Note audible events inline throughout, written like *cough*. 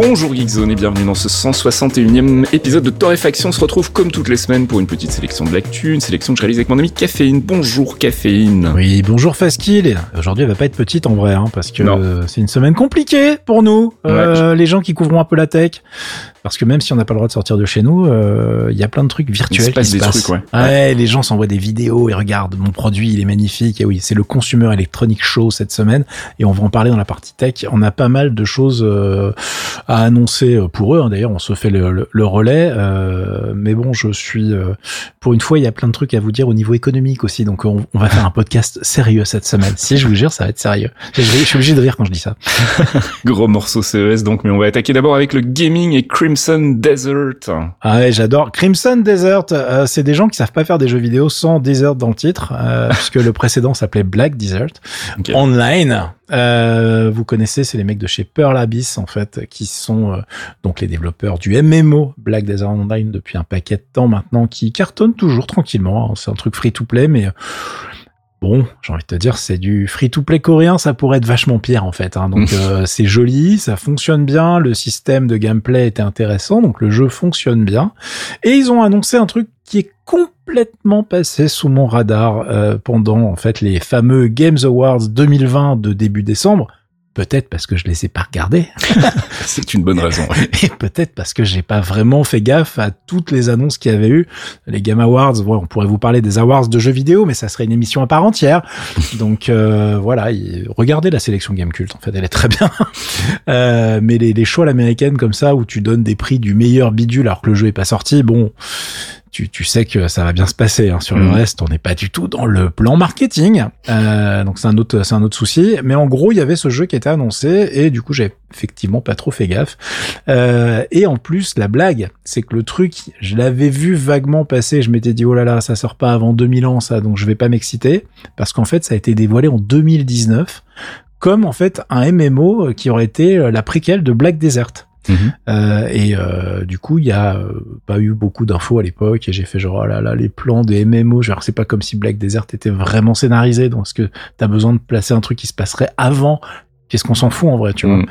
Bonjour Geekzone et bienvenue dans ce 161e épisode de Torréfaction. On se retrouve comme toutes les semaines pour une petite sélection de l'actu, une sélection que je réalise avec mon ami Caféine. Bonjour Caféine. Oui, bonjour Faskill. Aujourd'hui, elle va pas être petite en vrai, hein, parce que euh, c'est une semaine compliquée pour nous, euh, les gens qui couvront un peu la tech. Parce que même si on n'a pas le droit de sortir de chez nous, euh, il y a plein de trucs virtuels Il se passe qui des se passent. trucs, ouais. Ouais, les gens s'envoient des vidéos et regardent mon produit, il est magnifique. Et oui, c'est le Consumer Electronic Show cette semaine et on va en parler dans la partie tech. On a pas mal de choses à annoncer euh, pour eux. hein. D'ailleurs, on se fait le, le- le relais. euh, mais bon, je suis euh, pour une fois, il y a plein de trucs à vous dire au niveau économique aussi. Donc, on, on va faire un podcast sérieux cette semaine. Si je vous jure, ça va être sérieux. Je, je suis obligé de rire quand je dis ça. *laughs* Gros morceau CES donc, mais on va attaquer d'abord avec le gaming et Crimson Desert. Ah ouais, j'adore. Crimson Desert, euh, c'est des gens qui savent pas faire des jeux vidéo sans Desert dans le titre, euh, *laughs* puisque le précédent s'appelait Black Desert. Ok. Online, euh, vous connaissez, c'est les mecs de chez Pearl Abyss, en fait, qui sont euh, donc les développeurs du MMO Black Desert Online depuis un paquet de temps maintenant, qui cartonne toujours tranquillement. hein. C'est un truc free-to-play, mais... Bon, j'ai envie de te dire, c'est du free-to-play coréen, ça pourrait être vachement pire en fait. hein. Donc euh, c'est joli, ça fonctionne bien, le système de gameplay était intéressant, donc le jeu fonctionne bien. Et ils ont annoncé un truc qui est complètement passé sous mon radar euh, pendant en fait les fameux Games Awards 2020 de début décembre. Peut-être parce que je les ai pas regardés, *laughs* C'est une bonne raison. et peut-être parce que j'ai pas vraiment fait gaffe à toutes les annonces qu'il y avait eu. Les Game Awards, ouais, on pourrait vous parler des awards de jeux vidéo, mais ça serait une émission à part entière. Donc euh, voilà, regardez la sélection Game Cult, en fait, elle est très bien. *laughs* Euh, mais les, les shows à l'américaine comme ça, où tu donnes des prix du meilleur bidule alors que le jeu est pas sorti, bon, tu, tu sais que ça va bien se passer. hein. Sur le Mhm. reste, on n'est pas du tout dans le plan marketing. Euh, donc c'est un autre, c'est un autre souci. Mais en gros, il y avait ce jeu qui était annoncé et du coup, j'ai effectivement pas trop fait gaffe. Euh, et en plus, la blague, c'est que le truc, je l'avais vu vaguement passer. Je m'étais dit oh là là, ça sort pas avant 2000 ans, ça, donc je vais pas m'exciter parce qu'en fait, ça a été dévoilé en 2019 comme en fait un MMO qui aurait été euh, la préquelle de Black Desert. Mhm. Euh, et euh, du coup, il y a euh, pas eu beaucoup d'infos à l'époque et j'ai fait genre oh là là les plans des MMO. Genre c'est pas comme si Black Desert était vraiment scénarisé. Donc est-ce que t'as besoin de placer un truc qui se passerait avant? Qu'est-ce qu'on s'en fout en vrai, tu vois? Mhm.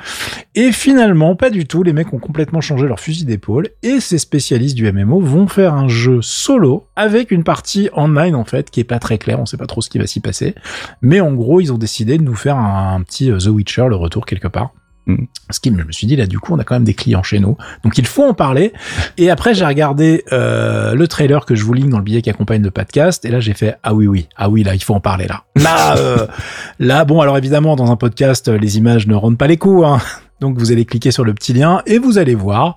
Et finalement, pas du tout. Les mecs ont complètement changé leur fusil d'épaule et ces spécialistes du MMO vont faire un jeu solo avec une partie online en fait qui est pas très claire. On sait pas trop ce qui va s'y passer, mais en gros, ils ont décidé de nous faire un, un petit The Witcher, le retour quelque part. Mhm. Ce qui, je me suis dit, là, du coup, on a quand même des clients chez nous. Donc, il faut en parler. Et après, j'ai regardé euh, le trailer que je vous ligne dans le billet qui accompagne le podcast. Et là, j'ai fait, ah oui, oui, ah oui, là, il faut en parler, là. Là, euh, *laughs* là, bon, alors évidemment, dans un podcast, les images ne rendent pas les coups. Hein. Donc, vous allez cliquer sur le petit lien et vous allez voir.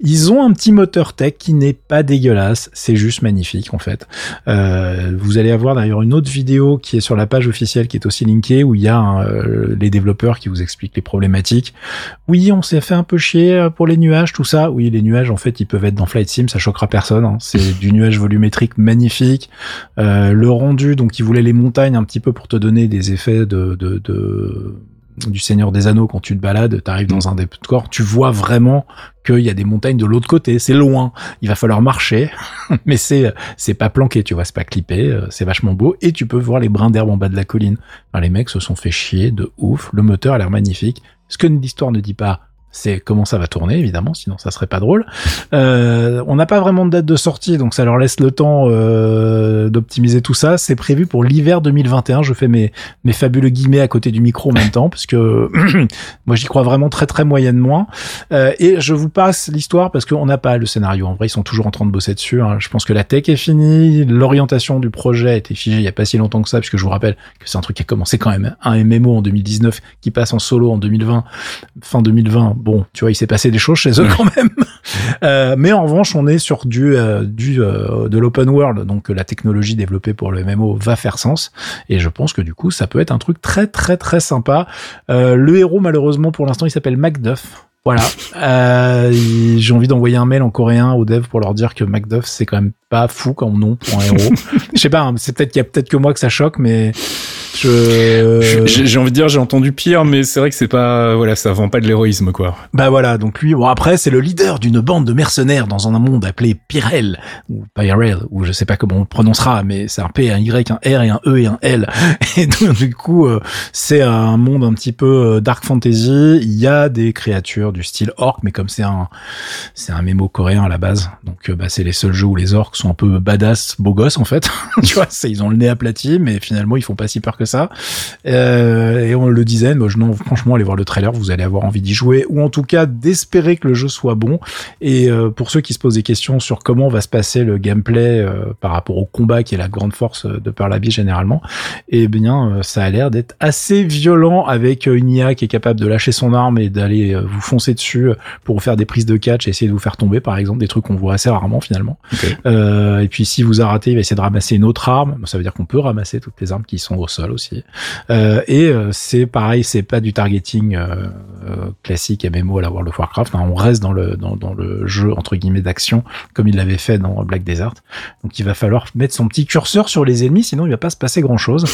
Ils ont un petit moteur tech qui n'est pas dégueulasse. C'est juste magnifique, en fait. Euh, vous allez avoir d'ailleurs une autre vidéo qui est sur la page officielle qui est aussi linkée où il y a hein, euh, les développeurs qui vous expliquent les problématiques. Oui, on s'est fait un peu chier euh, pour les nuages, tout ça. Oui, les nuages, en fait, ils peuvent être dans Flight Sim, ça choquera personne. hein. C'est *laughs* du nuage volumétrique magnifique. Euh, le rendu, donc, ils voulaient les montagnes un petit peu pour te donner des effets de, de, de du Seigneur des Anneaux quand tu te balades, t'arrives dans un décor, tu vois vraiment qu'il y a des montagnes de l'autre côté, c'est loin, il va falloir marcher, *laughs* mais c'est c'est pas planqué, tu vois, c'est pas clippé, euh, c'est vachement beau, et tu peux voir les brins d'herbe en bas de la colline. Les mecs se sont fait chier de ouf, le moteur a l'air magnifique. Ce que l'histoire ne dit pas, c'est comment ça va tourner, évidemment, sinon ça serait pas drôle. Euh, on n'a pas vraiment de date de sortie, donc ça leur laisse le temps euh, d'optimiser tout ça. C'est prévu pour l'hiver 2021. Je fais mes, mes fabuleux guillemets à côté du micro en même temps, parce que *clears throat* moi j'y crois vraiment très très moyennement. Euh, et je vous passe l'histoire parce qu'on n'a pas le scénario. En vrai, ils sont toujours en train de bosser dessus. hein. Je pense que la tech est finie, l'orientation du projet a été figée il y a pas si longtemps que ça, puisque je vous rappelle que c'est un truc qui a commencé quand même. Un MMO en 2019 qui passe en solo en 2020, fin 2020. Bon, tu vois, il s'est passé des choses chez eux quand même. *laughs* Euh, mais en revanche, on est sur du, euh, du euh, de l'open world, donc la technologie développée pour le MMO va faire sens. Et je pense que du coup, ça peut être un truc très très très sympa. Euh, le héros, malheureusement, pour l'instant, il s'appelle Macduff. Voilà. Euh, j'ai envie d'envoyer un mail en coréen aux devs pour leur dire que Macduff c'est quand même pas fou comme nom pour un héros. *laughs* Je sais pas, hein, c'est peut-être qu'il y a peut-être que moi que ça choque, mais je... J'ai envie de dire, j'ai entendu pire, mais c'est vrai que c'est pas, voilà, ça vend pas de l'héroïsme, quoi. Bah voilà, donc lui, bon après, c'est le leader d'une bande de mercenaires dans un monde appelé Pyrel, ou Pyrel, ou je sais pas comment on le prononcera, mais c'est un P, un Y, un R et un E et un L. *laughs* Et donc, du coup, euh, c'est un monde un petit peu euh, dark fantasy. Il y a des créatures du style orc, mais comme c'est un, c'est un mémo coréen à la base, donc euh, bah c'est les seuls jeux où les orcs sont un peu badass, beaux gosses en fait. *laughs* tu vois, ils ont le nez aplati, mais finalement ils font pas si peur que ça. Euh, et on le disait, moi, je, non, franchement, allez voir le trailer, vous allez avoir envie d'y jouer, ou en tout cas d'espérer que le jeu soit bon. Et euh, pour ceux qui se posent des questions sur comment va se passer le gameplay par rapport au combat, qui est la grande force de Pearl généralement, eh bien, ça a l'air d'être assez violent avec une IA qui est capable de lâcher son arme et d'aller vous foncer dessus pour vous faire des prises de catch et essayer de vous faire tomber, par exemple, des trucs qu'on voit assez rarement finalement. et puis si vous a raté, il va essayer de ramasser une autre arme. Ça veut dire qu'on peut ramasser toutes les armes qui sont au sol aussi. Euh, et euh, c'est pareil, c'est pas du targeting euh, classique MMO à la World of Warcraft. Hein. on reste dans le dans, dans le jeu entre guillemets d'action comme il l'avait fait dans Black Desert. Donc il va falloir mettre son petit curseur sur les ennemis, sinon il va pas se passer grand chose.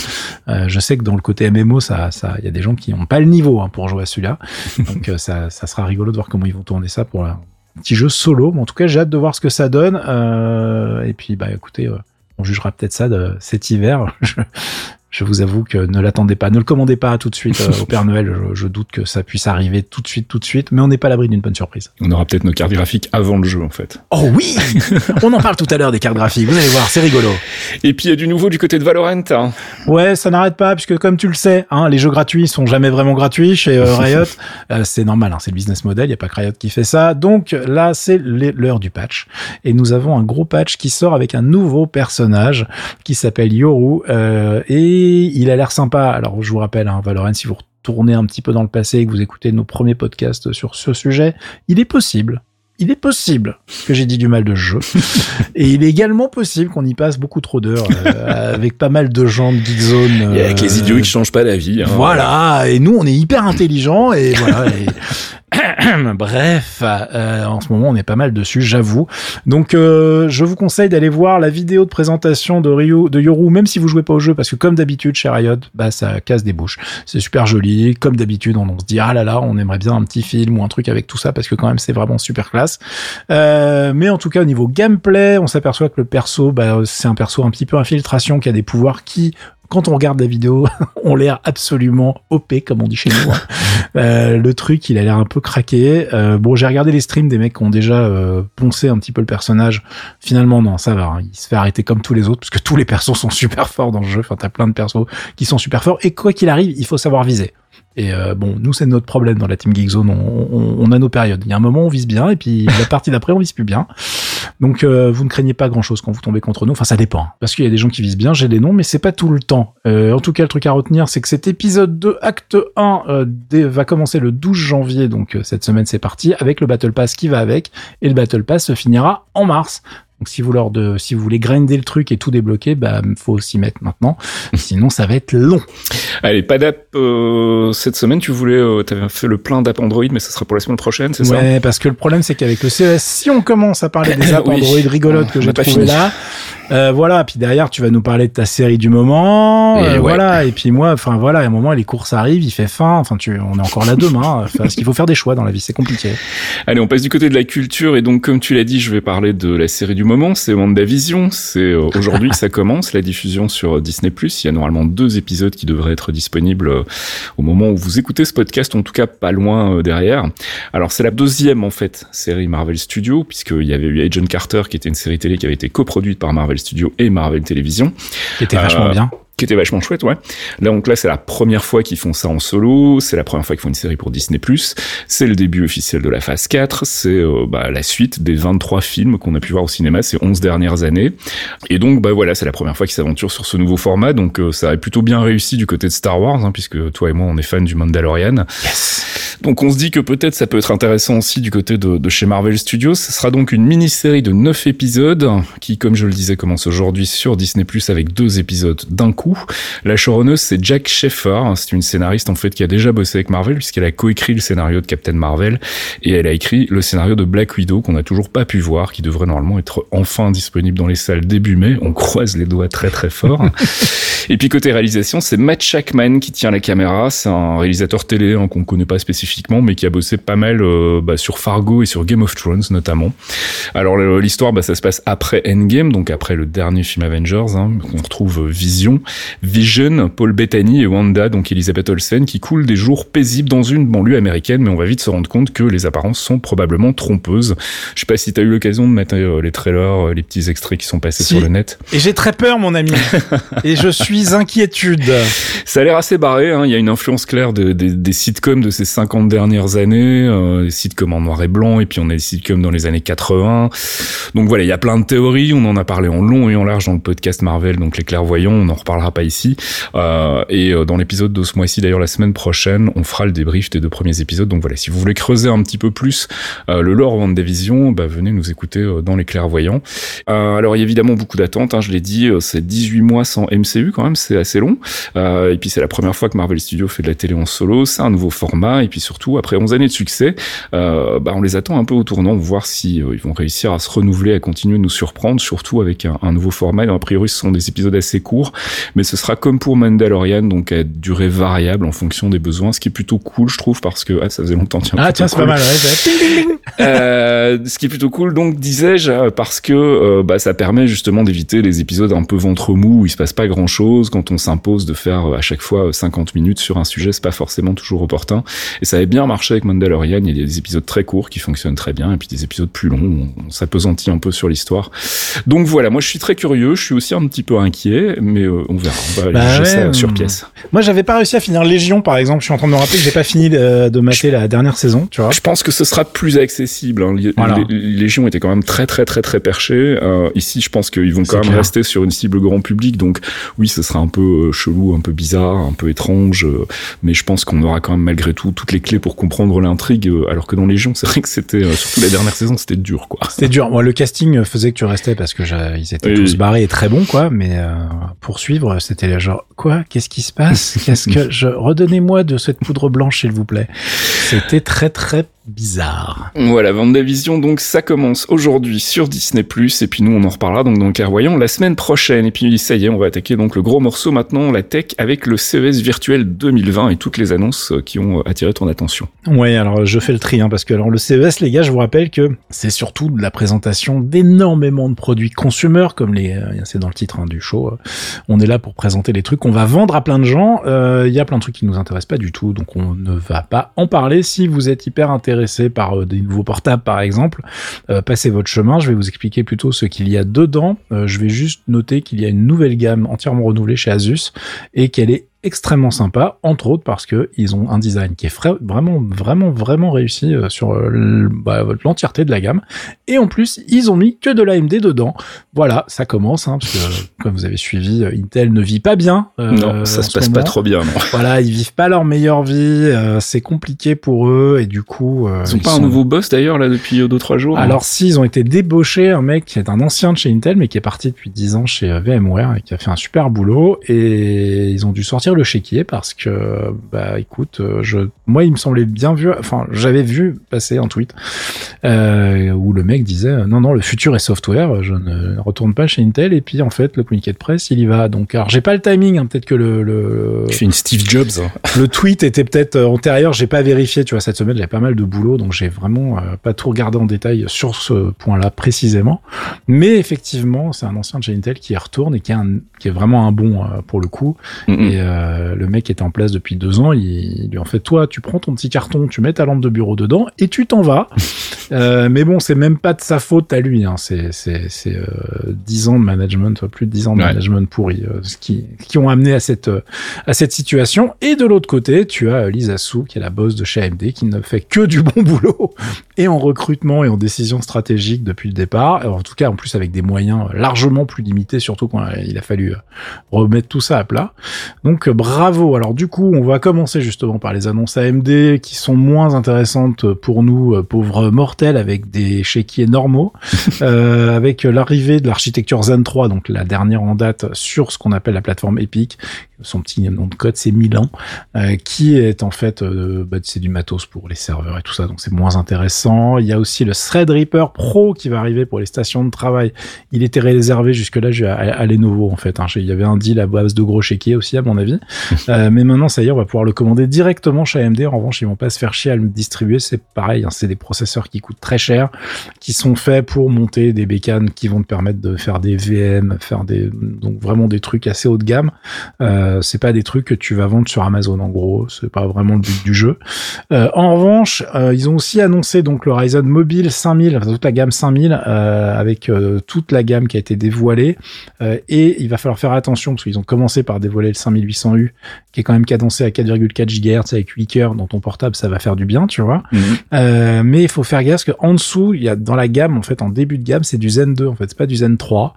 je sais que dans le côté MMO, ça, ça, il y a des gens qui ont pas le niveau hein, pour jouer à celui-là. Donc ça, ça sera rigolo de voir comment ils vont tourner ça pour un petit jeu solo. Mais en tout cas, j'ai hâte de voir ce que ça donne. et puis, bah, écoutez, on jugera peut-être ça de cet hiver. *laughs* je vous avoue que ne l'attendez pas, ne le commandez pas tout de suite euh, au *laughs* Père Noël. Je, doute que ça puisse arriver tout de suite, tout de suite, mais on n'est pas à l'abri d'une bonne surprise. On aura peut-être nos cartes graphiques avant le jeu, en fait. Oh oui *laughs* On en parle tout à l'heure des cartes graphiques. Vous allez voir, c'est rigolo. Et puis il y a du nouveau du côté de Valorant. Hein. Ouais, ça n'arrête pas, puisque comme tu le sais, hein, les jeux gratuits sont jamais vraiment gratuits chez euh, *laughs* Riot. Euh, c'est normal, hein, c'est le business model. Il y a pas que Riot qui fait ça. Donc là, c'est l'heure du patch, et nous avons un gros patch qui sort avec un nouveau personnage qui s'appelle Yoru, et il a l'air sympa alors, je vous rappelle, hein, Valorant, si vous retournez un petit peu dans le passé et que vous écoutez nos premiers podcasts sur ce sujet, il est possible il est possible que j'ai dit du mal de jeu. *laughs* et il est également possible qu'on y passe beaucoup trop d'heures euh, avec pas mal de gens de Geekzone. Euh, avec les idiots qui changent pas la vie. Hein. voilà. Et nous, on est hyper intelligents et voilà. *laughs* *coughs* Bref, euh, en ce moment on est pas mal dessus, j'avoue. Donc euh, je vous conseille d'aller voir la vidéo de présentation de Ryu, de Yoru, même si vous jouez pas au jeu, parce que comme d'habitude chez Riot, bah ça casse des bouches. C'est super joli, comme d'habitude on, se dit ah là là, on aimerait bien un petit film ou un truc avec tout ça, parce que quand même c'est vraiment super classe. Euh, mais en tout cas au niveau gameplay, on s'aperçoit que le perso, bah, c'est un perso un petit peu infiltration qui a des pouvoirs qui quand on regarde la vidéo, *laughs* on l'air absolument OP, comme on dit chez nous. Hein. *laughs* Euh, le truc, il a l'air un peu craqué. Euh, bon, j'ai regardé les streams des mecs qui ont déjà euh, poncé un petit peu le personnage. Finalement, non, ça va. Hein. Il se fait arrêter comme tous les autres, parce que tous les persos sont *laughs* super forts dans le jeu. Enfin, t'as plein de persos qui sont super forts. Et quoi qu'il arrive, il faut savoir viser. Et euh, bon, nous, c'est notre problème dans la Team Geekzone. On, on, on, a nos périodes. Il y a un moment, on vise bien, et puis la partie d'après, on vise plus bien. Donc, euh, vous ne craignez pas grand-chose quand vous tombez contre nous. Enfin, ça dépend. Hein. Parce qu'il y a des gens qui visent bien, j'ai des noms, mais c'est pas tout le temps. Euh, en tout cas, le truc à retenir, c'est que cet épisode 2, acte 1, va commencer le 12 janvier. Donc, cette semaine, c'est parti, avec le Battle Pass qui va avec. Et le Battle Pass se finira en mars. Donc si vous leur de, si vous voulez grinder le truc et tout débloquer, bah faut s'y mettre maintenant. *laughs* Sinon ça va être long. Allez, pas d'app euh, cette semaine. Tu voulais, euh, t'avais fait le plein d'app Android, mais ça sera pour la semaine prochaine, c'est ça? Ouais, parce que le problème c'est qu'avec le CES, si on commence à parler des *laughs* apps Android rigolotes que j'ai trouvé là, euh, voilà. Puis derrière tu vas nous parler de ta série du moment, et euh, voilà. Et puis moi, enfin voilà, à un moment les courses arrivent, il fait faim. Enfin tu, on est encore là *laughs* demain. Enfin, parce qu'il faut faire des choix dans la vie, c'est compliqué. Allez, on passe du côté de la culture et donc comme tu l'as dit, je vais parler de la série du moment, c'est WandaVision. C'est euh, aujourd'hui que ça commence, la diffusion sur Disney+. Il y a normalement deux épisodes qui devraient être disponibles euh, au moment où vous écoutez ce podcast, en tout cas pas loin euh, derrière. Alors c'est la deuxième en fait série Marvel Studios, puisqu'il y avait eu Agent Carter, qui était une série télé qui avait été coproduite par Marvel Studios et Marvel Television. Qui était vachement bien qui était vachement chouette, ouais. Là, donc là, c'est la première fois qu'ils font ça en solo, c'est la première fois qu'ils font une série pour Disney+, c'est le début officiel de la phase 4, c'est euh, bah, la suite des 23 films qu'on a pu voir au cinéma ces 11 dernières années. Et donc, bah voilà, c'est la première fois qu'ils s'aventurent sur ce nouveau format, donc euh, ça a plutôt bien réussi du côté de Star Wars, hein, puisque toi et moi, on est fans du Mandalorian. Yes Donc on se dit que peut-être ça peut être intéressant aussi du côté de, chez Marvel Studios. Ce sera donc une mini-série de 9 épisodes qui, comme je le disais, commence aujourd'hui sur Disney Plus avec deux épisodes d'un coup. La showrunner c'est Jack Sheffer. C'est une scénariste en fait qui a déjà bossé avec Marvel puisqu'elle a coécrit le scénario de Captain Marvel et elle a écrit le scénario de Black Widow qu'on n'a toujours pas pu voir, qui devrait normalement être enfin disponible dans les salles début mai. On croise les doigts très très fort. *laughs* et puis côté réalisation, c'est Matt Shackman qui tient la caméra. C'est un réalisateur télé hein, qu'on connaît pas spécifiquement, mais qui a bossé pas mal euh, bah, sur Fargo et sur Game of Thrones notamment. Alors l'histoire, bah, ça se passe après Endgame, donc après le dernier film Avengers. Hein, on retrouve Vision, Vision, Paul Bettany et Wanda, donc Elizabeth Olsen, qui coulent des jours paisibles dans une banlieue américaine, mais on va vite se rendre compte que les apparences sont probablement trompeuses. Je sais pas si tu as eu l'occasion de mettre euh, les trailers, euh, les petits extraits qui sont passés sur le net. Et j'ai très peur, mon ami. *laughs* et je suis inquiétude. Ça a l'air assez barré. Hein. Il y a une influence claire de, des sitcoms de ces 50 dernières années, euh, des sitcoms en noir et blanc, et puis on a des sitcoms dans les années 80. Donc voilà, il y a plein de théories. On en a parlé en long et en large dans le podcast Marvel, donc les clairvoyants. On n'en reparlera pas ici. Euh, et dans l'épisode de ce mois-ci, d'ailleurs la semaine prochaine, on fera le débrief des deux premiers épisodes. Donc voilà, si vous voulez creuser un petit peu plus le lore WandaVision, bah, venez nous écouter euh, dans les clairvoyants. Euh, alors il y a évidemment beaucoup d'attentes, hein, je l'ai dit, euh, c'est 18 mois sans MCU quand même, c'est assez long. et puis c'est la première fois que Marvel Studios fait de la télé en solo, c'est un nouveau format, et puis surtout après 11 années de succès, bah, on les attend un peu au tournant, voir si ils vont réussir à se renouveler, à continuer de nous surprendre, surtout avec un, nouveau format. a priori ce sont des épisodes assez courts, mais ce sera comme pour Mandalorian, donc à durée variable en fonction des besoins, ce qui est plutôt cool je trouve parce que ah, ça faisait longtemps. Tiens, ah tiens c'est pas mal. Ouais, *laughs* euh, ce qui est plutôt cool, donc disais-je, euh, parce que euh, bah, ça permet justement d'éviter les épisodes un peu ventre mou où il se passe pas grand-chose quand on s'impose de faire à chaque fois 50 minutes sur un sujet, c'est pas forcément toujours opportun. Et ça avait bien marché avec Mandalorian. Il y a des épisodes très courts qui fonctionnent très bien, et puis des épisodes plus longs où on, s'apesantit un peu sur l'histoire. Donc voilà, moi je suis très curieux, je suis aussi un petit peu inquiet, mais on verra. On va bah ça sur pièce. Moi j'avais pas réussi à finir Légion par exemple. Je suis en train de me rappeler que j'ai pas fini de, de mater la dernière saison. Tu vois. Je pense que ce sera plus accessible. Hein. Légion était quand même très très très très perché. Euh, ici, je pense qu'ils vont quand même rester sur une cible grand public. Donc oui, ce sera un peu euh, chelou, un peu bizarre, un peu étrange, euh, mais je pense qu'on aura quand même malgré tout toutes les clés pour comprendre l'intrigue. alors que dans Légion, c'est vrai que c'était surtout la dernière saison, c'était dur quoi. C'était dur. Moi, le casting faisait que tu restais parce que ils étaient tous barrés et très bons quoi. Mais pour suivre, c'était genre quoi? Qu'est-ce qui se passe? Qu'est-ce que je redonnez-moi de cette poudre blanche s'il vous plaît. C'était très très bizarre. Voilà, Vendavision, donc ça commence aujourd'hui sur Disney+, et puis nous on en reparlera donc dans Clairvoyant la semaine prochaine. Et puis ça y est, on va attaquer donc le gros morceau maintenant, la tech, avec le CES virtuel 2020 et toutes les annonces euh, qui ont euh, attiré ton attention. Ouais, alors je fais le tri, hein, parce que alors le CES, les gars, je vous rappelle que c'est surtout de la présentation d'énormément de produits consumer, comme les, euh, c'est dans le titre hein, du show. On est là pour présenter les trucs qu'on va vendre à plein de gens. Il y a plein de trucs qui nous intéressent pas du tout, donc on ne va pas en parler. Si vous êtes hyper intéressé par euh, des nouveaux portables par exemple, euh, passez votre chemin. Je vais vous expliquer plutôt ce qu'il y a dedans. Euh, je vais juste noter qu'il y a une nouvelle gamme entièrement renouvelée chez Asus et qu'elle est extrêmement sympa, entre autres parce que ils ont un design qui est vraiment, vraiment, vraiment réussi euh, sur euh, bah, l'entièreté de la gamme. Et en plus, ils ont mis que de l'AMD dedans. Voilà, ça commence, hein, parce que comme vous avez suivi, euh, Intel ne vit pas bien. non, ça se passe pas trop bien. Non. Voilà, ils vivent pas leur meilleure vie. c'est compliqué pour eux et du coup, ils ont pas un nouveau boss d'ailleurs là depuis deux trois jours. Hein. Alors si, ils ont été débauchés, un mec qui est un ancien de chez Intel, mais qui est parti depuis 10 ans chez VMware et qui a fait un super boulot et ils ont dû sortir le chéquier parce que, bah, écoute, euh, je, moi, il me semblait bien vu, enfin, j'avais vu passer un tweet euh, où le mec disait non, non, le futur est software, je ne retourne pas chez Intel. Et puis, en fait, le communiqué de presse, il y va. Donc, alors, j'ai pas le timing, hein, peut-être que le, le, Tu fais une Steve Jobs. Hein. Le tweet était peut-être euh, antérieur, j'ai pas vérifié. Tu vois, cette semaine, j'avais pas mal de boulot, donc j'ai vraiment pas tout regardé en détail sur ce point-là précisément. Mais effectivement, c'est un ancien de chez Intel qui y retourne et qui est, un, qui est vraiment un bon pour le coup. Et le mec était en place depuis deux ans, il, lui en fait toi, tu prends ton petit carton, tu mets ta lampe de bureau dedans et tu t'en vas. *laughs* euh, mais bon, c'est même pas de sa faute à lui. Hein. C'est c'est c'est euh, dix ans de management, plus de dix ans de management pourri, euh, ce qui qui ont amené à cette euh, à cette situation. Et de l'autre côté, tu as Lisa Su qui est la boss de chez AMD qui ne fait que du bon *laughs* boulot et en recrutement et en décision stratégique depuis le départ. En tout cas, en plus avec des moyens largement plus limités, surtout quand il a fallu euh, remettre tout ça à plat. Donc bravo. Alors du coup, on va commencer justement par les annonces AMD qui sont moins intéressantes pour nous pauvres mortels avec des chéquiers normaux, *laughs* avec l'arrivée de l'architecture Zen 3, donc la dernière en date sur ce qu'on appelle la plateforme Epic. Son petit nom de code, c'est Milan, euh, qui est en fait, euh, bah, c'est du matos pour les serveurs et tout ça, donc c'est moins intéressant. Il y a aussi le Threadripper Pro qui va arriver pour les stations de travail. Il était réservé jusque-là à, à Lenovo en fait. Hein. Il y avait un deal à base de gros chéquiers aussi à mon avis, *laughs* euh, mais maintenant ça y est, on va pouvoir le commander directement chez AMD. En revanche, ils vont pas se faire chier à le distribuer. C'est pareil, hein, c'est des processeurs qui coûtent très cher, qui sont faits pour monter des bécanes qui vont te permettre de faire des VM, faire des donc vraiment des trucs assez haut de gamme. Euh, c'est pas des trucs que tu vas vendre sur Amazon en gros. C'est pas vraiment le but du jeu. Euh, en revanche, euh, ils ont aussi annoncé donc le Ryzen Mobile 5000, toute la gamme 5000 avec toute la gamme qui a été dévoilée. et il va falloir faire attention parce qu'ils ont commencé par dévoiler le 5800U qui est quand même cadencé à 4,4 GHz avec 8 cœurs dans ton portable, ça va faire du bien, tu vois. Mhm. mais il faut faire gaffe parce qu'en dessous, il y a dans la gamme en fait en début de gamme, c'est du Zen 2 en fait, c'est pas du Zen 3.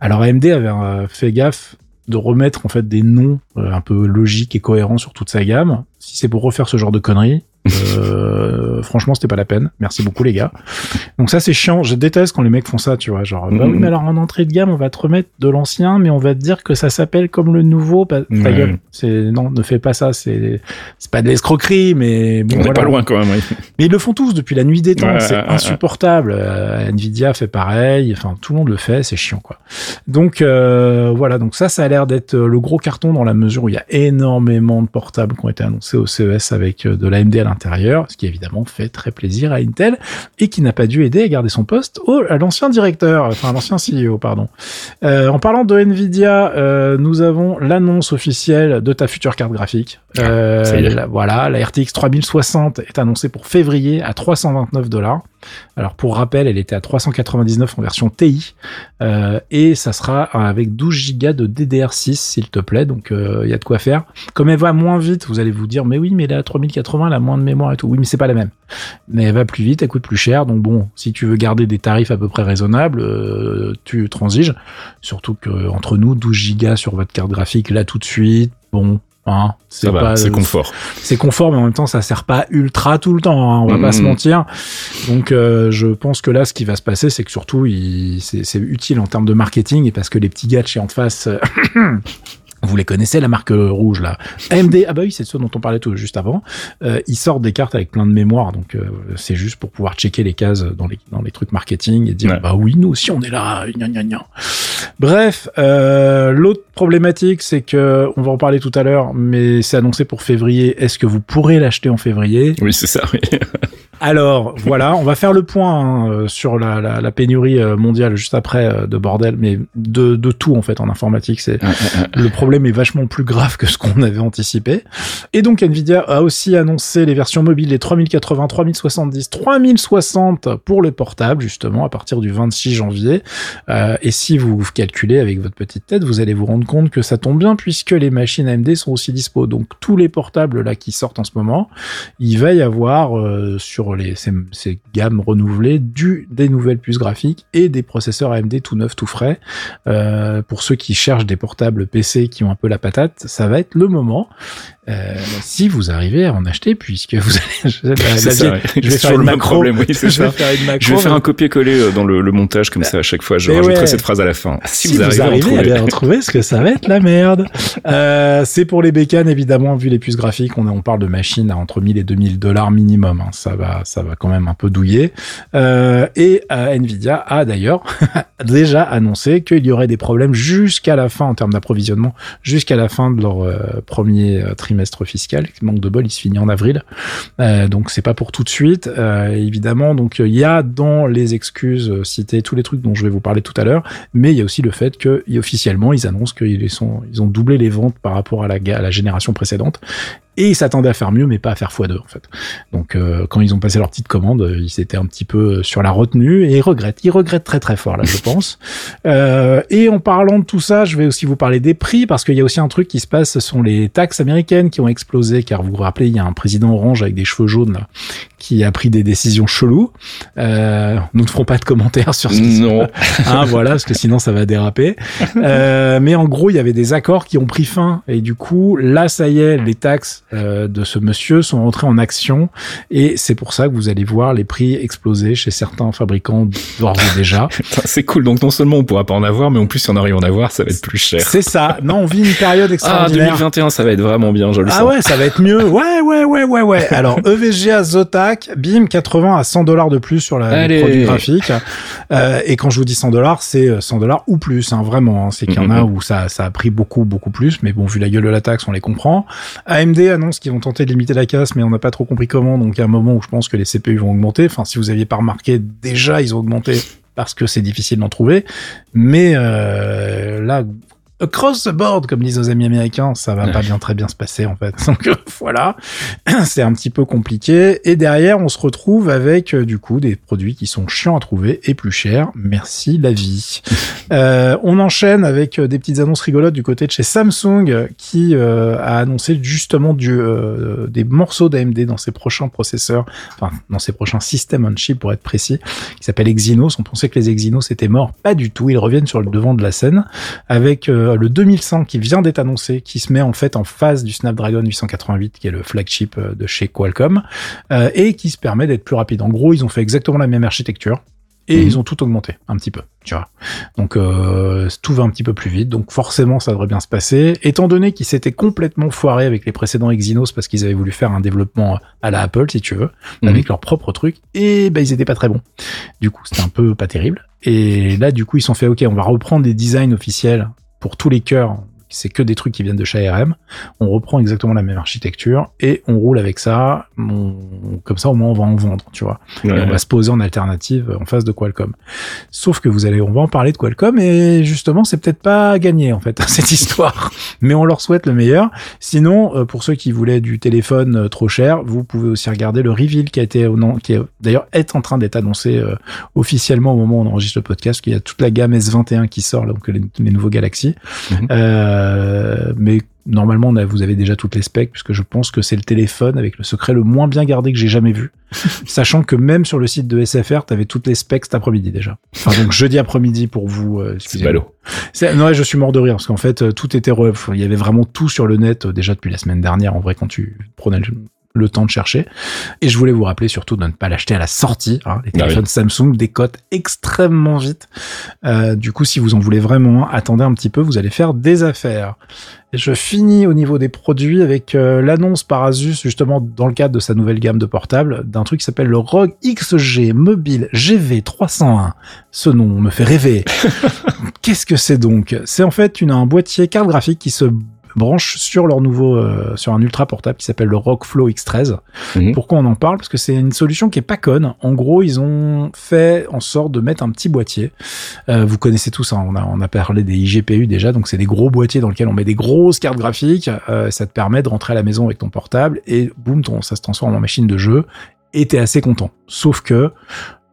Alors AMD avait fait gaffe de remettre en fait des noms euh, un peu logiques et cohérents sur toute sa gamme. Si c'est pour refaire ce genre de conneries, euh, franchement, c'était pas la peine. Merci beaucoup, les gars. Donc ça, c'est chiant. Je déteste quand les mecs font ça, tu vois. Genre, bah oui, mais alors en entrée de gamme, on va te remettre de l'ancien, mais on va te dire que ça s'appelle comme le nouveau. Ta gueule. C'est non, ne fais pas ça. C'est c'est pas de l'escroquerie, mais bon. On est pas loin quand même. Oui. Mais ils le font tous depuis la nuit des temps. c'est insupportable. Euh, Nvidia fait pareil. Enfin, tout le monde le fait. C'est chiant, quoi. Donc euh, voilà. Donc ça, ça a l'air d'être le gros carton dans la mesure où il y a énormément de portables qui ont été annoncés au CES avec de l'AMD à intérieur, ce qui évidemment fait très plaisir à Intel et qui n'a pas dû aider à garder son poste au, à l'ancien directeur, enfin à l'ancien CEO, pardon. Euh, en parlant de Nvidia, euh, nous avons l'annonce officielle de ta future carte graphique. Ah, euh, voilà, la RTX 3060 est annoncée pour février à 329 dollars. Alors pour rappel, elle était à 399 en version TI euh, et ça sera avec 12 Go de DDR6 s'il te plaît. Donc il y a de quoi faire. Comme elle va moins vite, vous allez vous dire mais oui mais la 3080 elle a moins de mémoire et tout. Oui, mais c'est pas la même. Mais elle va plus vite, elle coûte plus cher. Donc bon, si tu veux garder des tarifs à peu près raisonnables, euh, tu transiges. Surtout que entre nous, 12 Go sur votre carte graphique là tout de suite. Bon, Hein, c'est pas c'est confort. C'est confort, mais en même temps, ça sert pas ultra tout le temps. Hein, on va pas se mm-hmm. mentir. Donc, euh, je pense que là, ce qui va se passer, c'est que surtout, c'est utile en termes de marketing et parce que les petits gars de chez en face. *clears throat* Vous les connaissez, la marque rouge là. AMD, ah bah oui, c'est ceux dont on parlait tout juste avant. Euh, ils sortent des cartes avec plein de mémoire, donc euh, c'est juste pour pouvoir checker les cases dans les dans les trucs marketing et dire bah oui, nous aussi on est là. Gna, gna, gna. Bref, euh, l'autre problématique, c'est que on va en parler tout à l'heure, mais c'est annoncé pour février. Est-ce que vous pourrez l'acheter en février? Oui, c'est ça. Oui. *laughs* Alors voilà, on va faire le point hein, euh, sur la, la, la, pénurie euh, mondiale juste après euh, de bordel, mais de, de tout en fait en informatique. C'est le problème est vachement plus grave que ce qu'on avait anticipé. Et donc Nvidia a aussi annoncé les versions mobiles, les 3080, 3070, 3060 pour le portable justement à partir du 26 janvier. Euh, et si vous calculez avec votre petite tête, vous allez vous rendre compte que ça tombe bien puisque les machines AMD sont aussi dispo. Donc tous les portables là qui sortent en ce moment, il va y avoir euh, sur les, ces, gammes renouvelées du, des nouvelles puces graphiques et des processeurs AMD tout neufs, tout frais. Euh, pour ceux qui cherchent des portables PC qui ont un peu la patate, ça va être le moment. Euh, si vous arrivez à en acheter, puisque vous allez, *laughs* je, vais faire une macro, problème, oui, *laughs* je, vais faire une macro, je vais faire un copier-coller euh, dans le, le, montage comme ça à chaque fois. Je rajouterai cette phrase à la fin. Si, vous, arrivez, à en trouver, ce que ça va être la merde. Euh, c'est pour les bécanes évidemment, vu les puces graphiques, on, on parle de machines à entre 1000 et 2000 dollars minimum. Hein. Ça va, ça va quand même un peu douiller. Euh, et euh, Nvidia a d'ailleurs *laughs* déjà annoncé qu'il y aurait des problèmes jusqu'à la fin en termes d'approvisionnement, jusqu'à la fin de leur premier trimestre trimestre fiscal. Manque de bol, il se finit en avril. Euh, donc c'est pas pour tout de suite, euh, évidemment. Donc il y a dans les excuses euh, citées tous les trucs dont je vais vous parler tout à l'heure, mais il y a aussi le fait que officiellement ils annoncent qu'ils sont, ils ont doublé les ventes par rapport à la, à la génération précédente et ils s'attendaient à faire mieux, mais pas à faire x2 en fait. Donc euh, quand ils ont passé leur petite commande, euh, ils étaient un petit peu euh, sur la retenue et ils regrettent. Ils regrettent très très fort là, je *laughs* pense. Euh, et en parlant de tout ça, je vais aussi vous parler des prix parce qu'il y a aussi un truc qui se passe, ce sont les taxes américaines qui ont explosé, car vous vous rappelez, il y a un président orange avec des cheveux jaunes là, qui a pris des décisions cheloues. Euh, nous ne ferons pas de commentaires sur ce qui Non. hein, voilà, parce que sinon ça va déraper. Euh, mais en gros, il y avait des accords qui ont pris fin, et du coup, là, ça y est, les taxes euh, de ce monsieur sont rentrées en action, et c'est pour ça que vous allez voir les prix exploser chez certains fabricants d'ores et déjà. *laughs* C'est cool. Donc non seulement on pourra pas en avoir, mais en plus si on arrive à en avoir, ça va être plus cher. C'est ça. Non, on vit une période Ah, extraordinaire. 2021, ça va être vraiment bien, je le Ah sens. ouais, ça va être mieux. Ouais, ouais, ouais, ouais, ouais. *laughs* Alors, EVGA Zotac, bim, 80 à 100 dollars de plus sur la, le Allez. produit graphique. Euh, et quand je vous dis 100 dollars, c'est 100 dollars ou plus, hein, vraiment. hein. C'est qu'il y en a où ça, ça a pris beaucoup, beaucoup plus. Mais bon, vu la gueule de la taxe, on les comprend. AMD annonce qu'ils vont tenter de limiter la casse, mais on n'a pas trop compris comment. Donc, a un moment où je pense que les CPU vont augmenter. Enfin, si vous aviez pas remarqué, déjà, ils ont augmenté parce que c'est difficile d'en trouver. Mais euh, là, across the board, comme disent nos amis américains, ça va pas *laughs* bien très bien se passer en fait. *laughs* Donc euh, voilà, *clears throat* c'est un petit peu compliqué. Et derrière, on se retrouve avec euh, du coup des produits qui sont chiants à trouver et plus chers. Merci la vie. *laughs* Euh, on enchaîne avec des petites annonces rigolotes du côté de chez Samsung qui euh, a annoncé justement du, euh, des morceaux d'AMD dans ses prochains processeurs, enfin dans ses prochains systèmes on chip pour être précis, qui s'appelle Exynos. On pensait que les Exynos étaient morts, pas du tout. Ils reviennent sur le devant de la scène avec euh, le 2100 qui vient d'être annoncé, qui se met en fait en face du Snapdragon 888 qui est le flagship euh, de chez Qualcomm euh, et qui se permet d'être plus rapide. En gros, ils ont fait exactement la même architecture. Et Mhm. ils ont tout augmenté un petit peu, tu vois. Donc euh, tout va un petit peu plus vite, donc forcément ça devrait bien se passer. Étant donné qu'ils s'étaient complètement foirés avec les précédents Exynos parce qu'ils avaient voulu faire un développement à la Apple, si tu veux, Mhm. avec leur propre truc, et ben ils étaient pas très bons. Du coup, c'était un peu pas terrible. Et là, du coup, ils se sont fait, ok, on va reprendre des designs officiels pour tous les cœurs. C'est que des trucs qui viennent de chez ARM. On reprend exactement la même architecture et on roule avec ça. On- comme ça, au moins, on va en vendre, tu vois. Et on va se poser en alternative en face de Qualcomm. Sauf que vous allez, on va en parler de Qualcomm et justement, c'est peut-être pas gagné en fait *laughs* cette histoire. Mais on leur souhaite le meilleur. Sinon, euh, pour ceux qui voulaient du téléphone euh, trop cher, vous pouvez aussi regarder le reveal qui a été, nom- qui d'ailleurs est en train d'être annoncé euh, officiellement au moment où on enregistre le podcast. qu'il y a toute la gamme S21 qui sort, donc les, les nouveaux Galaxy. Mhm. Euh, mais normalement, on a- vous avez déjà toutes les specs puisque je pense que c'est le téléphone avec le secret le moins bien gardé que j'ai jamais vu. *laughs* Sachant que même sur le site de SFR, t'avais toutes les specs cet après-midi déjà. Enfin, donc jeudi après-midi pour vous. euh, C'est ballot. C'est- Non, ouais, je suis mort de rire parce qu'en fait, euh, tout était re... il y avait vraiment tout sur le net euh, déjà depuis la semaine dernière. En vrai, quand tu prenais le, le temps de chercher. Et je voulais vous rappeler surtout de ne pas l'acheter à la sortie. hein. Les Ah oui. téléphones Samsung décotent extrêmement vite. Euh, du coup, si vous en voulez vraiment, attendez un petit peu, vous allez faire des affaires. Et je finis au niveau des produits avec euh, l'annonce par Asus, justement dans le cadre de sa nouvelle gamme de portables, d'un truc qui s'appelle le ROG XG Mobile GV301. Ce nom me fait rêver. *laughs* Qu'est-ce que c'est donc? C'est en fait une, un boîtier carte graphique qui se branche sur leur nouveau euh, sur un ultra portable qui s'appelle le ROG Flow X13. Mhm. Pourquoi on en parle? Parce que c'est une solution qui est pas conne. En gros, ils ont fait en sorte de mettre un petit boîtier. Euh, vous connaissez tous, hein, on a on a parlé des IGPU déjà, donc c'est des gros boîtiers dans lesquels on met des grosses cartes graphiques. Euh, ça te permet de rentrer à la maison avec ton portable et boum, ton, ça se transforme en machine de jeu. Et t'es assez content. Sauf que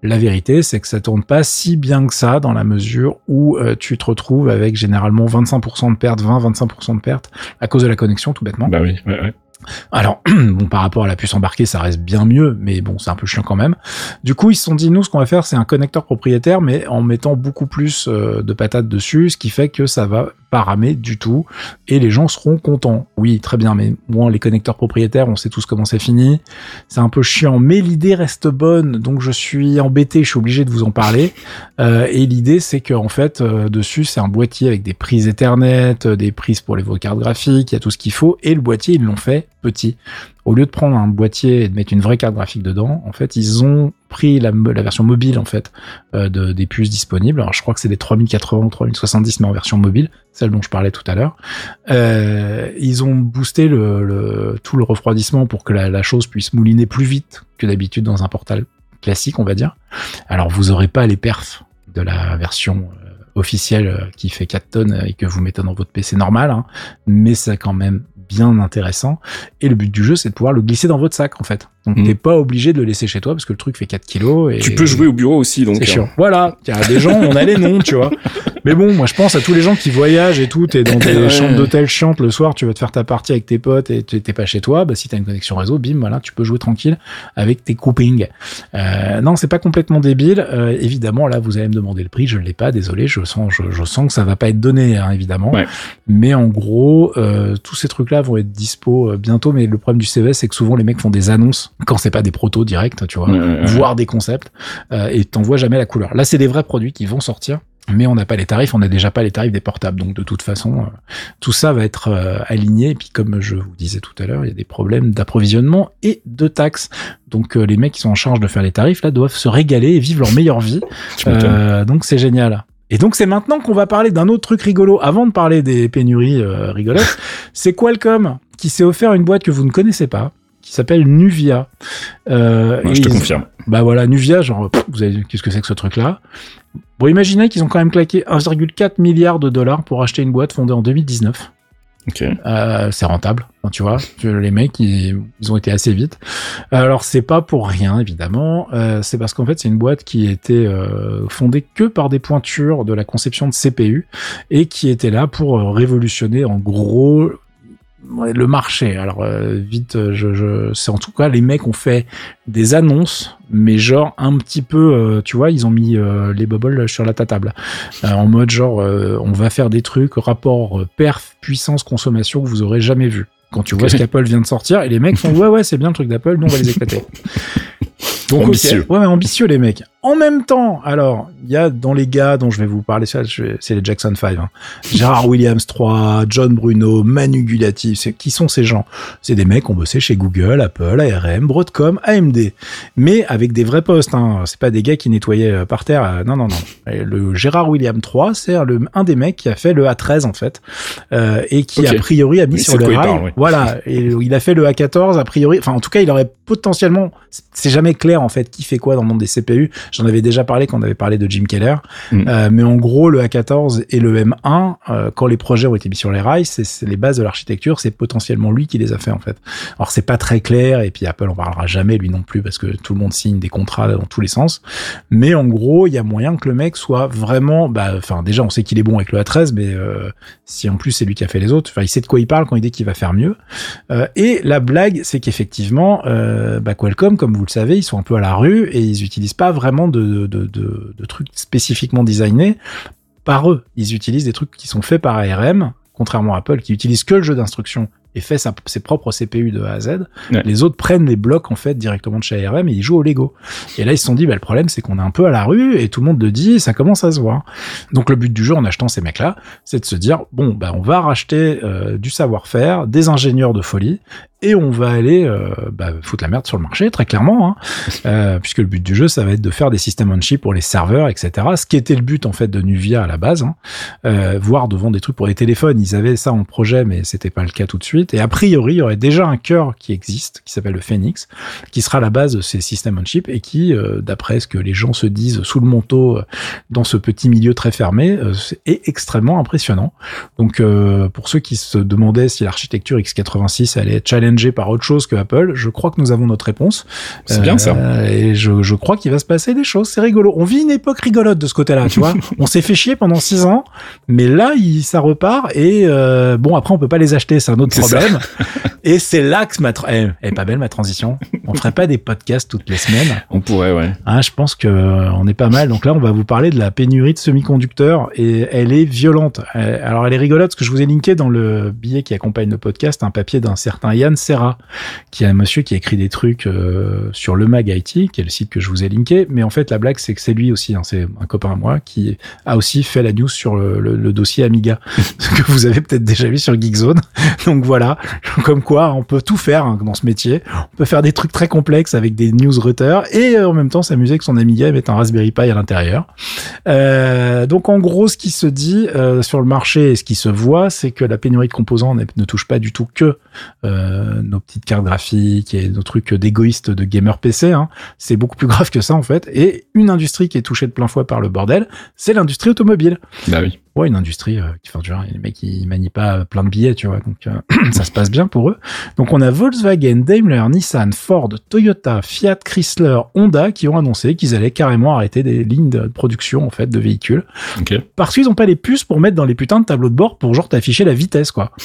la vérité, c'est que ça tourne pas si bien que ça dans la mesure où euh, tu te retrouves avec généralement 25% de pertes, 20-25% de pertes à cause de la connexion, tout bêtement. Bah oui, ouais, ouais. Alors, *clears throat* bon, par rapport à la puce embarquée, ça reste bien mieux, mais bon, c'est un peu chiant quand même. Du coup, ils se sont dit, nous, ce qu'on va faire, c'est un connecteur propriétaire, mais en mettant beaucoup plus euh, de patates dessus, ce qui fait que ça va pas ramer du tout, et les gens seront contents. Oui, très bien, mais moi, les connecteurs propriétaires, on sait tous comment c'est fini. C'est un peu chiant, mais l'idée reste bonne, donc je suis embêté, je suis obligé de vous en parler. Euh, et l'idée, c'est que en fait, euh, dessus, c'est un boîtier avec des prises Ethernet, euh, des prises pour les vos cartes graphiques, il y a tout ce qu'il faut. Et le boîtier, ils l'ont fait petit. Au lieu de prendre un boîtier et de mettre une vraie carte graphique dedans, en fait, ils ont pris la, version mobile en fait euh, de, des puces disponibles. Alors, je crois que c'est des 3080 ou 3070, mais en version mobile, celle dont je parlais tout à l'heure. Euh, ils ont boosté le, tout le refroidissement pour que la, chose puisse mouliner plus vite que d'habitude dans un portal classique, on va dire. Alors, vous aurez pas les perfs de la version euh, officielle qui fait 4 tonnes et que vous mettez dans votre PC normal, hein, mais c'est quand même bien intéressant. Et le but du jeu, c'est de pouvoir le glisser dans votre sac, en fait. Donc, Mhm. t'es pas obligé de le laisser chez toi parce que le truc fait 4 kilos. Et Tu peux jouer au bureau aussi, donc. c'est hein. chiant. Voilà, il y a des gens, on a les noms, tu vois. *laughs* Mais bon, moi je pense à tous les gens qui voyagent et tout, t'es dans des *coughs* chambres d'hôtel chiantes le soir, tu vas te faire ta partie avec tes potes et t'es pas chez toi, bah si t'as une connexion réseau, bim, voilà, tu peux jouer tranquille avec tes groupings. Euh, non, c'est pas complètement débile. Euh, évidemment, là, vous allez me demander le prix, je ne l'ai pas, désolé, je sens, je, sens que ça va pas être donné, hein, évidemment. Mais en gros, euh, tous ces trucs-là vont être dispo euh, bientôt. Mais le problème du CES, c'est que souvent les mecs font des annonces quand c'est pas des protos directs, tu vois, voire des concepts, euh, et t'en jamais la couleur. Là, c'est des vrais produits qui vont sortir mais on n'a pas les tarifs, on n'a déjà pas les tarifs des portables. Donc de toute façon, euh, tout ça va être euh, aligné. Et puis comme je vous disais tout à l'heure, il y a des problèmes d'approvisionnement et de taxes. Donc euh, les mecs qui sont en charge de faire les tarifs là doivent se régaler et vivre leur meilleure vie. donc c'est génial. Et donc c'est maintenant qu'on va parler d'un autre truc rigolo. Avant de parler des pénuries rigolotes, *laughs* c'est Qualcomm qui s'est offert une boîte que vous ne connaissez pas qui s'appelle Nuvia. Euh, je te confirme. Bah voilà, Nuvia, genre, vous avez qu'est-ce que c'est que ce truc-là? Bon, imaginez qu'ils ont quand même claqué 1,4 milliard de dollars pour acheter une boîte fondée en 2019. Ok. Euh, c'est rentable, tu vois. Les mecs, ils, ont été assez vite. Alors c'est pas pour rien évidemment. Euh, c'est parce qu'en fait c'est une boîte qui était euh, fondée que par des pointures de la conception de CPU et qui était là pour révolutionner en gros le marché. Alors euh, vite, euh, je, je c'est en tout cas les mecs ont fait des annonces, mais genre un petit peu, euh, tu vois, ils ont mis les bubbles sur la table, en mode genre on va faire des trucs rapport perf puissance consommation que vous aurez jamais vu. Quand tu vois ce qu'Apple vient de sortir, et les mecs font ouais ouais c'est bien le truc d'Apple, nous on va les éclater. *laughs* Donc, ambitieux. Ouais, mais ambitieux les mecs. En même temps, alors, il y a dans les gars dont je vais vous parler, c'est les Jackson 5. Hein. Gérard Williams 3, John Bruno, Manu Gulati, qui sont ces gens? C'est des mecs qui ont bossé chez Google, Apple, ARM, Broadcom, AMD. Mais avec des vrais postes, hein. c'est pas des gars qui nettoyaient euh, par terre. Euh, non, non, non. le Gérard Williams 3, c'est un des mecs qui a fait le A13 en fait, euh, et qui a priori a mis sur le rail. Voilà, et il a fait le A14 a priori. Enfin, en tout cas, il aurait potentiellement, c'est jamais clair en fait qui fait quoi dans le monde des CPU. J'en avais déjà parlé quand on avait parlé de Jim Keller. Mm. Euh, mais en gros, le A14 et le M1, euh, quand les projets ont été mis sur les rails, c'est les bases de l'architecture, c'est potentiellement lui qui les a fait en fait. Alors c'est pas très clair et puis Apple en parlera jamais lui non plus parce que tout le monde signe des contrats dans tous les sens. Mais en gros, il y a moyen que le mec soit vraiment, bah, enfin déjà on sait qu'il est bon avec le A13, mais euh, si en plus c'est lui qui a fait les autres, enfin il sait de quoi il parle quand il dit qu'il va faire mieux. et la blague, c'est qu'effectivement, bah, Qualcomm, comme vous le savez, ils sont un peu à la rue et ils utilisent pas vraiment de, trucs spécifiquement designés par eux. Ils utilisent des trucs qui sont faits par ARM, contrairement à Apple qui utilise que le jeu d'instruction et fait ses propres CPU de A à Z. Les autres prennent les blocs en fait directement de chez ARM et ils jouent au Lego. Et là ils se sont dit bah, le problème c'est qu'on est un peu à la rue et tout le monde le dit et ça commence à se voir. Donc le but du jeu en achetant ces mecs là, c'est de se dire bon bah on va racheter euh, du savoir-faire, des ingénieurs de folie et on va aller euh, bah, foutre la merde sur le marché, très clairement, hein, *laughs* euh, puisque le but du jeu, ça va être de faire des systèmes on chip pour les serveurs, etc. Ce qui était le but en fait de Nuvia à la base, hein, voire de vendre des trucs pour les téléphones. Ils avaient ça en projet, mais c'était pas le cas tout de suite. Et a priori, il y aurait déjà un cœur qui existe, qui s'appelle le Phoenix, qui sera la base de ces systèmes on chip et qui, euh, d'après ce que les gens se disent sous le manteau euh, dans ce petit milieu très fermé, euh, est extrêmement impressionnant. Donc, pour ceux qui se demandaient si l'architecture x86 allait être challenge par autre chose que Apple, je crois que nous avons notre réponse. C'est bien ça. Euh, et je, je crois qu'il va se passer des choses. C'est rigolo. On vit une époque rigolote de ce côté-là, tu vois. *laughs* on s'est fait chier pendant six ans, mais là, il, ça repart. Et euh, bon, après, on peut pas les acheter, c'est un autre problème. *laughs* et c'est là que ma eh, elle est pas belle ma transition. On ferait pas des podcasts toutes les semaines. On pourrait, ouais. Hein, je pense que euh, on est pas mal. Donc là, on va vous parler de la pénurie de semi-conducteurs et elle est violente. Alors elle est rigolote parce que je vous ai linké dans le billet qui accompagne le podcast un papier d'un certain Yann Serra, qui est un monsieur qui a écrit des trucs euh, sur le Mag IT, qui est le site que je vous ai linké. Mais en fait, la blague, c'est que c'est lui aussi, hein, c'est un copain à moi, qui a aussi fait la news sur le, dossier Amiga, *laughs* que vous avez peut-être déjà vu sur Geekzone. Donc voilà, *laughs* comme quoi, on peut tout faire hein, dans ce métier. On peut faire des trucs très complexes avec des news newsletters et euh, en même temps s'amuser avec son Amiga et mettre un Raspberry Pi à l'intérieur. Euh, donc en gros, ce qui se dit sur le marché et ce qui se voit, c'est que la pénurie de composants ne touche pas du tout que euh, nos petites cartes graphiques et nos trucs d'égoïstes de gamer PC. Hein. C'est beaucoup plus grave que ça en fait. Et une industrie qui est touchée de plein fouet par le bordel, c'est l'industrie automobile. Bah oui. Ouais, une industrie euh, qui, vois, les mecs ils manient pas euh, plein de billets, tu vois, donc euh, *clears throat* ça se passe bien pour eux. Donc on a Volkswagen, Daimler, Nissan, Ford, Toyota, Fiat, Chrysler, Honda qui ont annoncé qu'ils allaient carrément arrêter des lignes de production en fait de véhicules parce qu'ils ont pas les puces pour mettre dans les putains de tableaux de bord pour genre t'afficher la vitesse quoi. *laughs*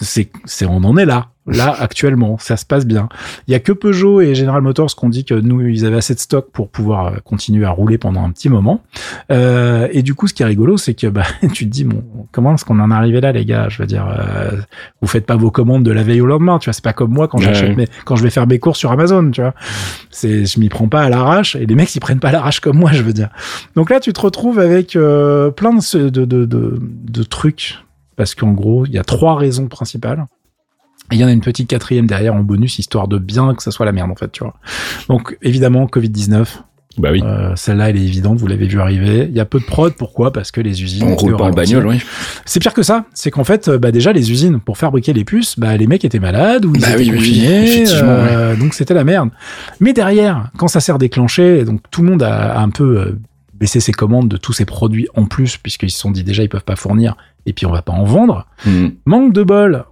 C'est, c'est, on en est là, là *laughs* actuellement, ça se passe bien. Il y a que Peugeot et General Motors qui ont dit que nous ils avaient assez de stock pour pouvoir euh, continuer à rouler pendant un petit moment. Euh, et du coup, ce qui est rigolo, c'est que bah, *laughs* tu te dis bon, comment est-ce qu'on en est arrivé là, les gars? Je veux dire, euh, vous faites pas vos commandes de la veille au lendemain, tu vois. C'est pas comme moi quand Ouais. j'achète mes, quand je vais faire mes courses sur Amazon, tu vois. C'est, je m'y prends pas à l'arrache et les mecs ils prennent pas à l'arrache comme moi, je veux dire. Donc là, tu te retrouves avec euh, plein de, de, de, de, de trucs parce qu'en gros, il y a trois raisons principales. Il y en a une petite quatrième derrière en bonus, histoire de bien que ça soit la merde, en fait, tu vois. Donc, évidemment, Covid-19, Bah oui. euh, celle-là, elle est évidente, vous l'avez vu arriver. Il y a peu de prod, pourquoi? Parce que les usines... On roule pas en bagnole, oui. C'est pire que ça. C'est qu'en fait, euh, bah déjà les usines pour fabriquer les puces, bah les mecs étaient malades ou ils Bah étaient oui, oui, oui, effectivement, euh, donc c'était la merde. Mais derrière, quand ça s'est redéclenché, et donc tout le monde a, a un peu euh, baissé ses commandes de tous ces produits en plus puisqu'ils se sont dit déjà ils peuvent pas fournir et puis on va pas en vendre. Mhm. Manque de bol.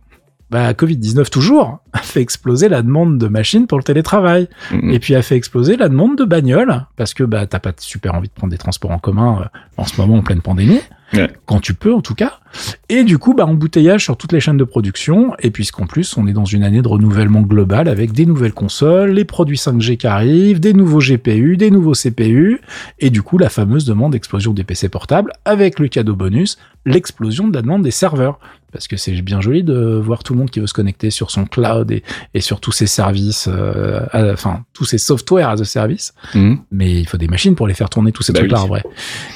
Bah, Covid-19 toujours *laughs* a fait exploser la demande de machines pour le télétravail. Mhm. Et puis a fait exploser la demande de bagnoles parce que bah t'as pas super envie de prendre des transports en commun euh, en ce moment en pleine pandémie, Ouais. quand tu peux en tout cas. Et du coup bah embouteillage sur toutes les chaînes de production et puisqu'en plus on est dans une année de renouvellement global avec des nouvelles consoles, les produits 5G qui arrivent, des nouveaux GPU, des nouveaux CPU et du coup la fameuse demande d'explosion des PC portables avec le cadeau bonus, l'explosion de la demande des serveurs. Parce que c'est bien joli de voir tout le monde qui veut se connecter sur son cloud et, et sur tous ces services, euh, à- enfin tous ces softwares as a service, Mhm. mais il faut des machines pour les faire tourner tous ces Bah trucs-là oui. en vrai.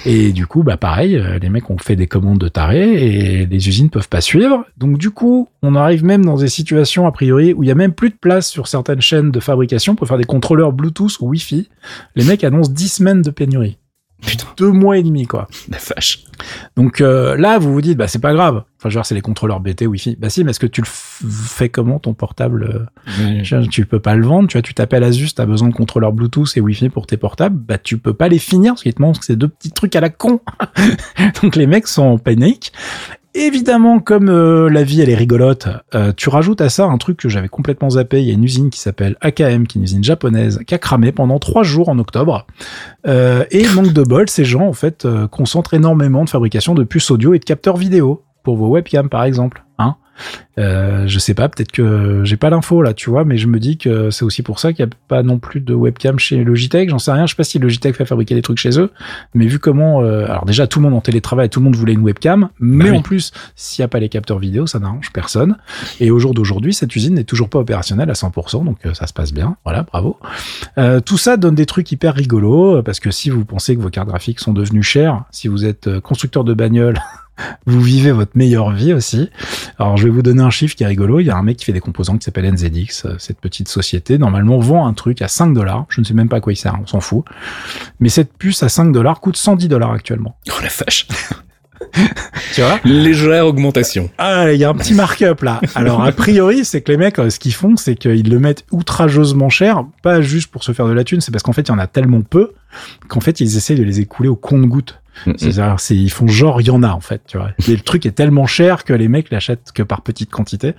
Et du coup, bah pareil, euh, les mecs ont fait des commandes de tarés et les usines peuvent pas suivre. Donc du coup, on arrive même dans des situations a priori où il y a même plus de place sur certaines chaînes de fabrication pour faire des contrôleurs Bluetooth ou Wi-Fi. Les mecs annoncent 10 semaines de pénurie. Putain, Deux mois et demi, quoi. la vache. Donc euh, là, vous vous dites, bah c'est pas grave. Enfin, genre, c'est les contrôleurs BT Wi-Fi. Bah si, mais est-ce que tu le fais comment ton portable euh, tu peux pas le vendre, tu vois, tu t'appelles Asus, t'as besoin de contrôleurs Bluetooth et Wi-Fi pour tes portables, bah tu peux pas les finir parce qu'ils te montrent que c'est deux petits trucs à la con. *laughs* Donc les mecs sont en panique. Évidemment, comme euh, la vie elle est rigolote, euh, tu rajoutes à ça un truc que j'avais complètement zappé. Il y a une usine qui s'appelle AKM, qui est une usine japonaise, qui a cramé pendant trois jours en octobre. Euh, et manque de bol, ces gens en fait euh, concentrent énormément de fabrication de puces audio et de capteurs vidéo pour vos webcams par exemple. Hein euh, je sais pas, peut-être que j'ai pas l'info là, tu vois, mais je me dis que c'est aussi pour ça qu'il y a pas non plus de webcam chez Logitech. J'en sais rien, je sais pas si Logitech fait fabriquer des trucs chez eux, mais vu comment, euh, alors déjà tout le monde en télétravail, tout le monde voulait une webcam, mais Bah oui. en plus s'il y a pas les capteurs vidéo, ça n'arrange personne. Et au jour d'aujourd'hui, cette usine n'est toujours pas opérationnelle à 100%, donc euh, ça se passe bien. Voilà, bravo. Tout ça donne des trucs hyper rigolos parce que si vous pensez que vos cartes graphiques sont devenues chères, si vous êtes constructeur de bagnole, *laughs* vous vivez votre meilleure vie aussi. Alors, je vais vous donner un chiffre qui est rigolo. Il y a un mec qui fait des composants qui s'appelle NZX. Euh, Cette petite société, normalement, vend un truc à 5 dollars. Je ne sais même pas à quoi il sert, on s'en fout. Mais cette puce à 5 dollars coûte 110 dollars actuellement. *laughs* Oh la vache. *laughs* Tu vois? Légère augmentation. Ah, il y a un petit markup là. Alors, a priori, c'est que les mecs, euh, ce qu'ils font, c'est qu'ils le mettent outrageusement cher, pas juste pour se faire de la thune, c'est parce qu'en fait, il y en a tellement peu qu'en fait, ils essayent de les écouler au compte-goutte. C'est-à-dire, c'est, ils font genre, il y en a, en fait, tu vois. Et le truc est tellement cher que les mecs l'achètent que par petite quantité.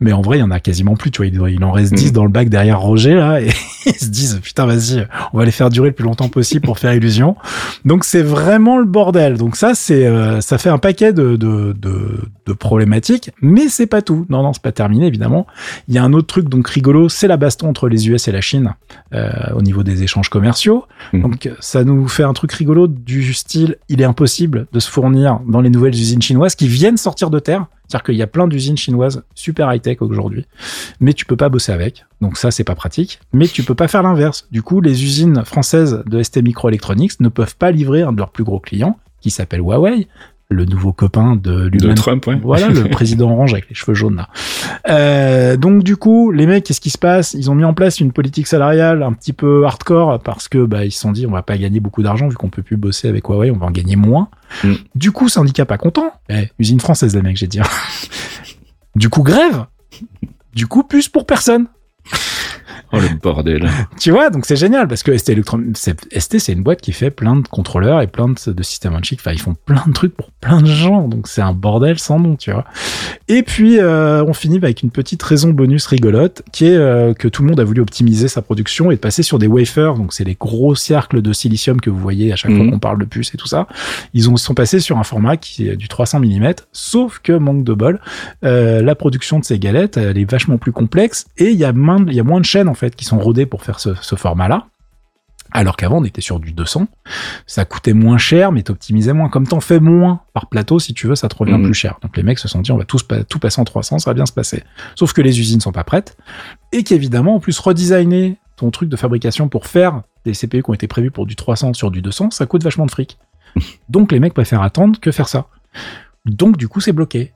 Mais en vrai, il y en a quasiment plus, tu vois. Il, en reste 10 Mhm. dans le bac derrière Roger, là, et *laughs* ils se disent, putain, vas-y, on va les faire durer le plus longtemps possible pour faire illusion. Donc, c'est vraiment le bordel. Donc, ça, c'est, euh, ça fait un paquet de, de, de, de problématiques, mais c'est pas tout. Non, non, c'est pas terminé, évidemment. Il y a un autre truc, donc, rigolo, c'est la baston entre les US et la Chine, euh, au niveau des échanges commerciaux. Mhm. Donc, ça nous fait un truc rigolo du style, il est impossible de se fournir dans les nouvelles usines chinoises qui viennent sortir de terre. C'est-à-dire qu'il y a plein d'usines chinoises super high-tech aujourd'hui, mais tu peux pas bosser avec. Donc ça, c'est pas pratique. Mais tu peux pas faire l'inverse. Du coup, les usines françaises de ST Microelectronics ne peuvent pas livrer un de leurs plus gros clients, qui s'appelle Huawei, le nouveau copain de Trump, ouais. voilà, le *laughs* président orange avec les cheveux jaunes là. Euh, donc du coup, les mecs, qu'est-ce qui se passe? Ils ont mis en place une politique salariale un petit peu hardcore parce que bah ils se sont dit on va pas gagner beaucoup d'argent vu qu'on peut plus bosser avec Huawei, on va en gagner moins. Mm. Du coup, syndicat pas content. Eh, usine française les mecs, j'ai dit. *laughs* du coup, grève. Du coup, plus pour personne. Oh le bordel. *laughs* tu vois, donc c'est génial parce que ST Electron, c'est- ST c'est une boîte qui fait plein de contrôleurs et plein de, de systèmes on chip. Enfin, ils font plein de trucs pour plein de gens, donc c'est un bordel sans nom, tu vois. Et puis euh, on finit avec une petite raison bonus rigolote qui est euh, que tout le monde a voulu optimiser sa production et de passer sur des wafers. Donc c'est les gros cercles de silicium que vous voyez à chaque fois Mhm. qu'on parle de puces et tout ça. Ils ont sont passés sur un format qui est du 300 mm, sauf que manque de bol, euh, la production de ces galettes, elle est vachement plus complexe et il y a moins, il y a moins de chaînes en fait qui sont rodées pour faire ce, ce format-là. Alors qu'avant, on était sur du 200. Ça coûtait moins cher, mais t'optimisais moins. Comme t'en fais moins par plateau, si tu veux, ça te revient Mhm. plus cher. Donc les mecs se sont dit, on va tous tout passer en 300, ça va bien se passer. Sauf que les usines sont pas prêtes. Et qu'évidemment, en plus, redesigner ton truc de fabrication pour faire des CPU qui ont été prévus pour du 300 sur du 200, ça coûte vachement de fric. *laughs* Donc les mecs préfèrent attendre que faire ça. Donc du coup, c'est bloqué.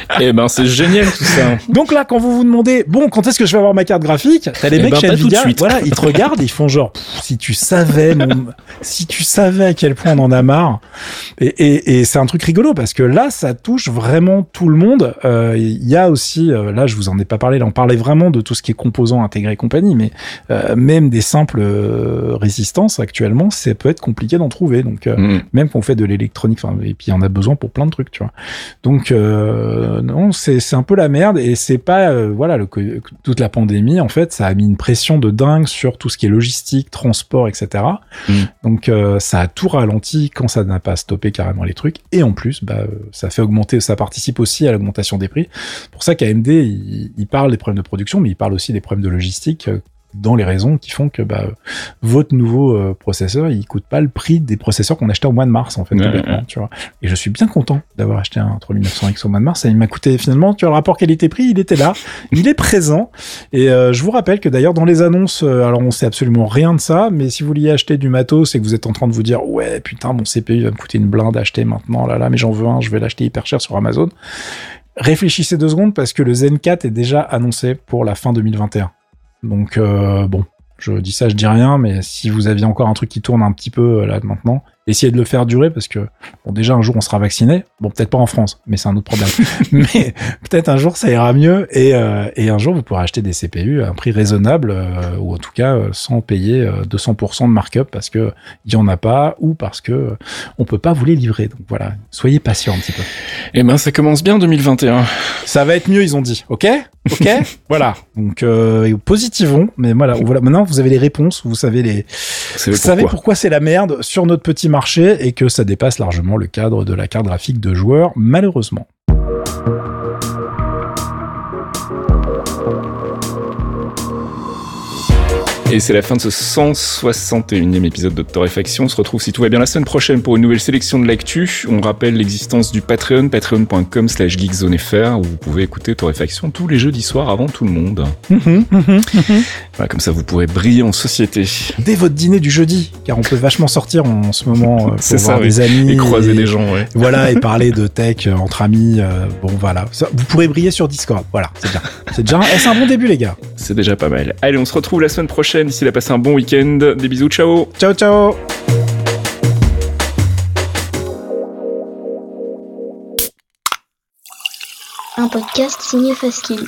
*laughs* Eh ben c'est génial tout ça. Donc là, quand vous vous demandez, bon, quand est-ce que je vais avoir ma carte graphique T'as les Eh mecs ben, chez Nvidia, voilà, ils te regardent, ils font genre, si tu savais, mon- *laughs* si tu savais à quel point on en a marre. Et, et, et c'est un truc rigolo parce que là, ça touche vraiment tout le monde. Euh, Il y a aussi, euh, là, je vous en ai pas parlé, là, on parlait vraiment de tout ce qui est composants intégrés et compagnie, mais euh, même des simples euh, résistances actuellement, ça peut être compliqué d'en trouver. Donc euh, Mm. même qu'on fait de l'électronique, et puis il y en a besoin pour plein de trucs, tu vois. Donc euh, non, c'est un peu la merde et c'est pas euh, voilà le, toute la pandémie en fait, ça a mis une pression de dingue sur tout ce qui est logistique, transport, etc. Mm. Donc euh, ça a tout ralenti quand ça n'a pas stoppé carrément les trucs et en plus bah ça fait augmenter, ça participe aussi à l'augmentation des prix. Pour ça qu'AMD il, il parle des problèmes de production, mais il parle aussi des problèmes de logistique. Dans les raisons qui font que bah, votre nouveau euh, processeur, il coûte pas le prix des processeurs qu'on achetait au mois de mars, en fait, Ouais, complètement, ouais. tu vois. Et je suis bien content d'avoir acheté un 3900X au mois de mars. Et il m'a coûté finalement, tu vois, le rapport qualité-prix, il était là, *laughs* il est présent. Et euh, je vous rappelle que d'ailleurs, dans les annonces, euh, alors on sait absolument rien de ça, mais si vous vouliez acheter du matos et que vous êtes en train de vous dire, ouais, putain, mon CPU va me coûter une blinde à acheter maintenant, là, là, mais j'en veux un, je vais l'acheter hyper cher sur Amazon. Réfléchissez deux secondes parce que le Zen 4 est déjà annoncé pour la fin 2021. Donc, euh, bon, je dis ça, je dis rien, mais si vous aviez encore un truc qui tourne un petit peu euh, là maintenant, essayez de le faire durer parce que, bon, déjà un jour on sera vacciné. Bon, peut-être pas en France, mais c'est un autre problème. *laughs* mais peut-être un jour ça ira mieux et, euh, et un jour vous pourrez acheter des CPU à un prix raisonnable euh, ou en tout cas euh, sans payer euh, 200% de markup parce que il y en a pas ou parce que on peut pas vous les livrer. Donc voilà, soyez patient un petit peu. Eh ben ça commence bien 2021. Ça va être mieux, ils ont dit. Ok, ok, *laughs* voilà. Donc euh, positivons, mais voilà, voilà. Maintenant, vous avez les réponses, vous savez les, Vous savez vous savez pourquoi pourquoi c'est la merde sur notre petit marché et que ça dépasse largement le cadre de la carte graphique de joueurs, malheureusement. Et c'est la fin de ce 161e épisode de Torréfaction. On se retrouve si tout va bien la semaine prochaine pour une nouvelle sélection de l'actu. On rappelle l'existence du Patreon, patreon.com slash geekzonefr, où vous pouvez écouter Torréfaction tous les jeudis soirs avant tout le monde. Voilà, comme ça vous pourrez briller en société. Dès votre dîner du jeudi, car on peut vachement sortir en ce moment euh, *laughs* pour ça, voir oui. des amis Et croiser des gens, ouais. Voilà, et *laughs* parler de tech euh, entre amis. euh, bon, voilà. Ça, vous pourrez briller sur Discord. Voilà, c'est bien. C'est déjà, c'est un bon début, les gars. C'est déjà pas mal. Allez, on se retrouve la semaine prochaine. D'ici là, passez un bon week-end. Des bisous, ciao Ciao, ciao. Un podcast signé Faskill.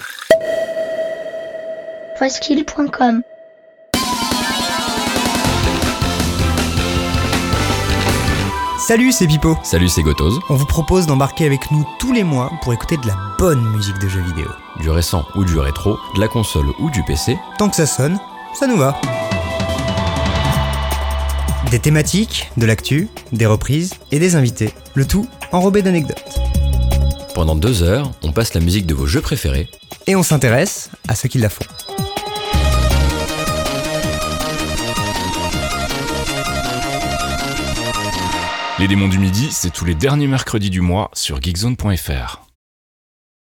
Faskill.com Salut, c'est Pipo. Salut, c'est Gotoz. On vous propose d'embarquer avec nous tous les mois pour écouter de la bonne musique de jeux vidéo. Du récent ou du rétro, de la console ou du PC, Tant que ça sonne, ça nous va. Des thématiques, de l'actu, des reprises et des invités. Le tout enrobé d'anecdotes. pendant deux heures, on passe la musique de vos jeux préférés Et on s'intéresse à ceux qui la font. Les démons du midi, c'est tous les derniers mercredis du mois sur geekzone.fr.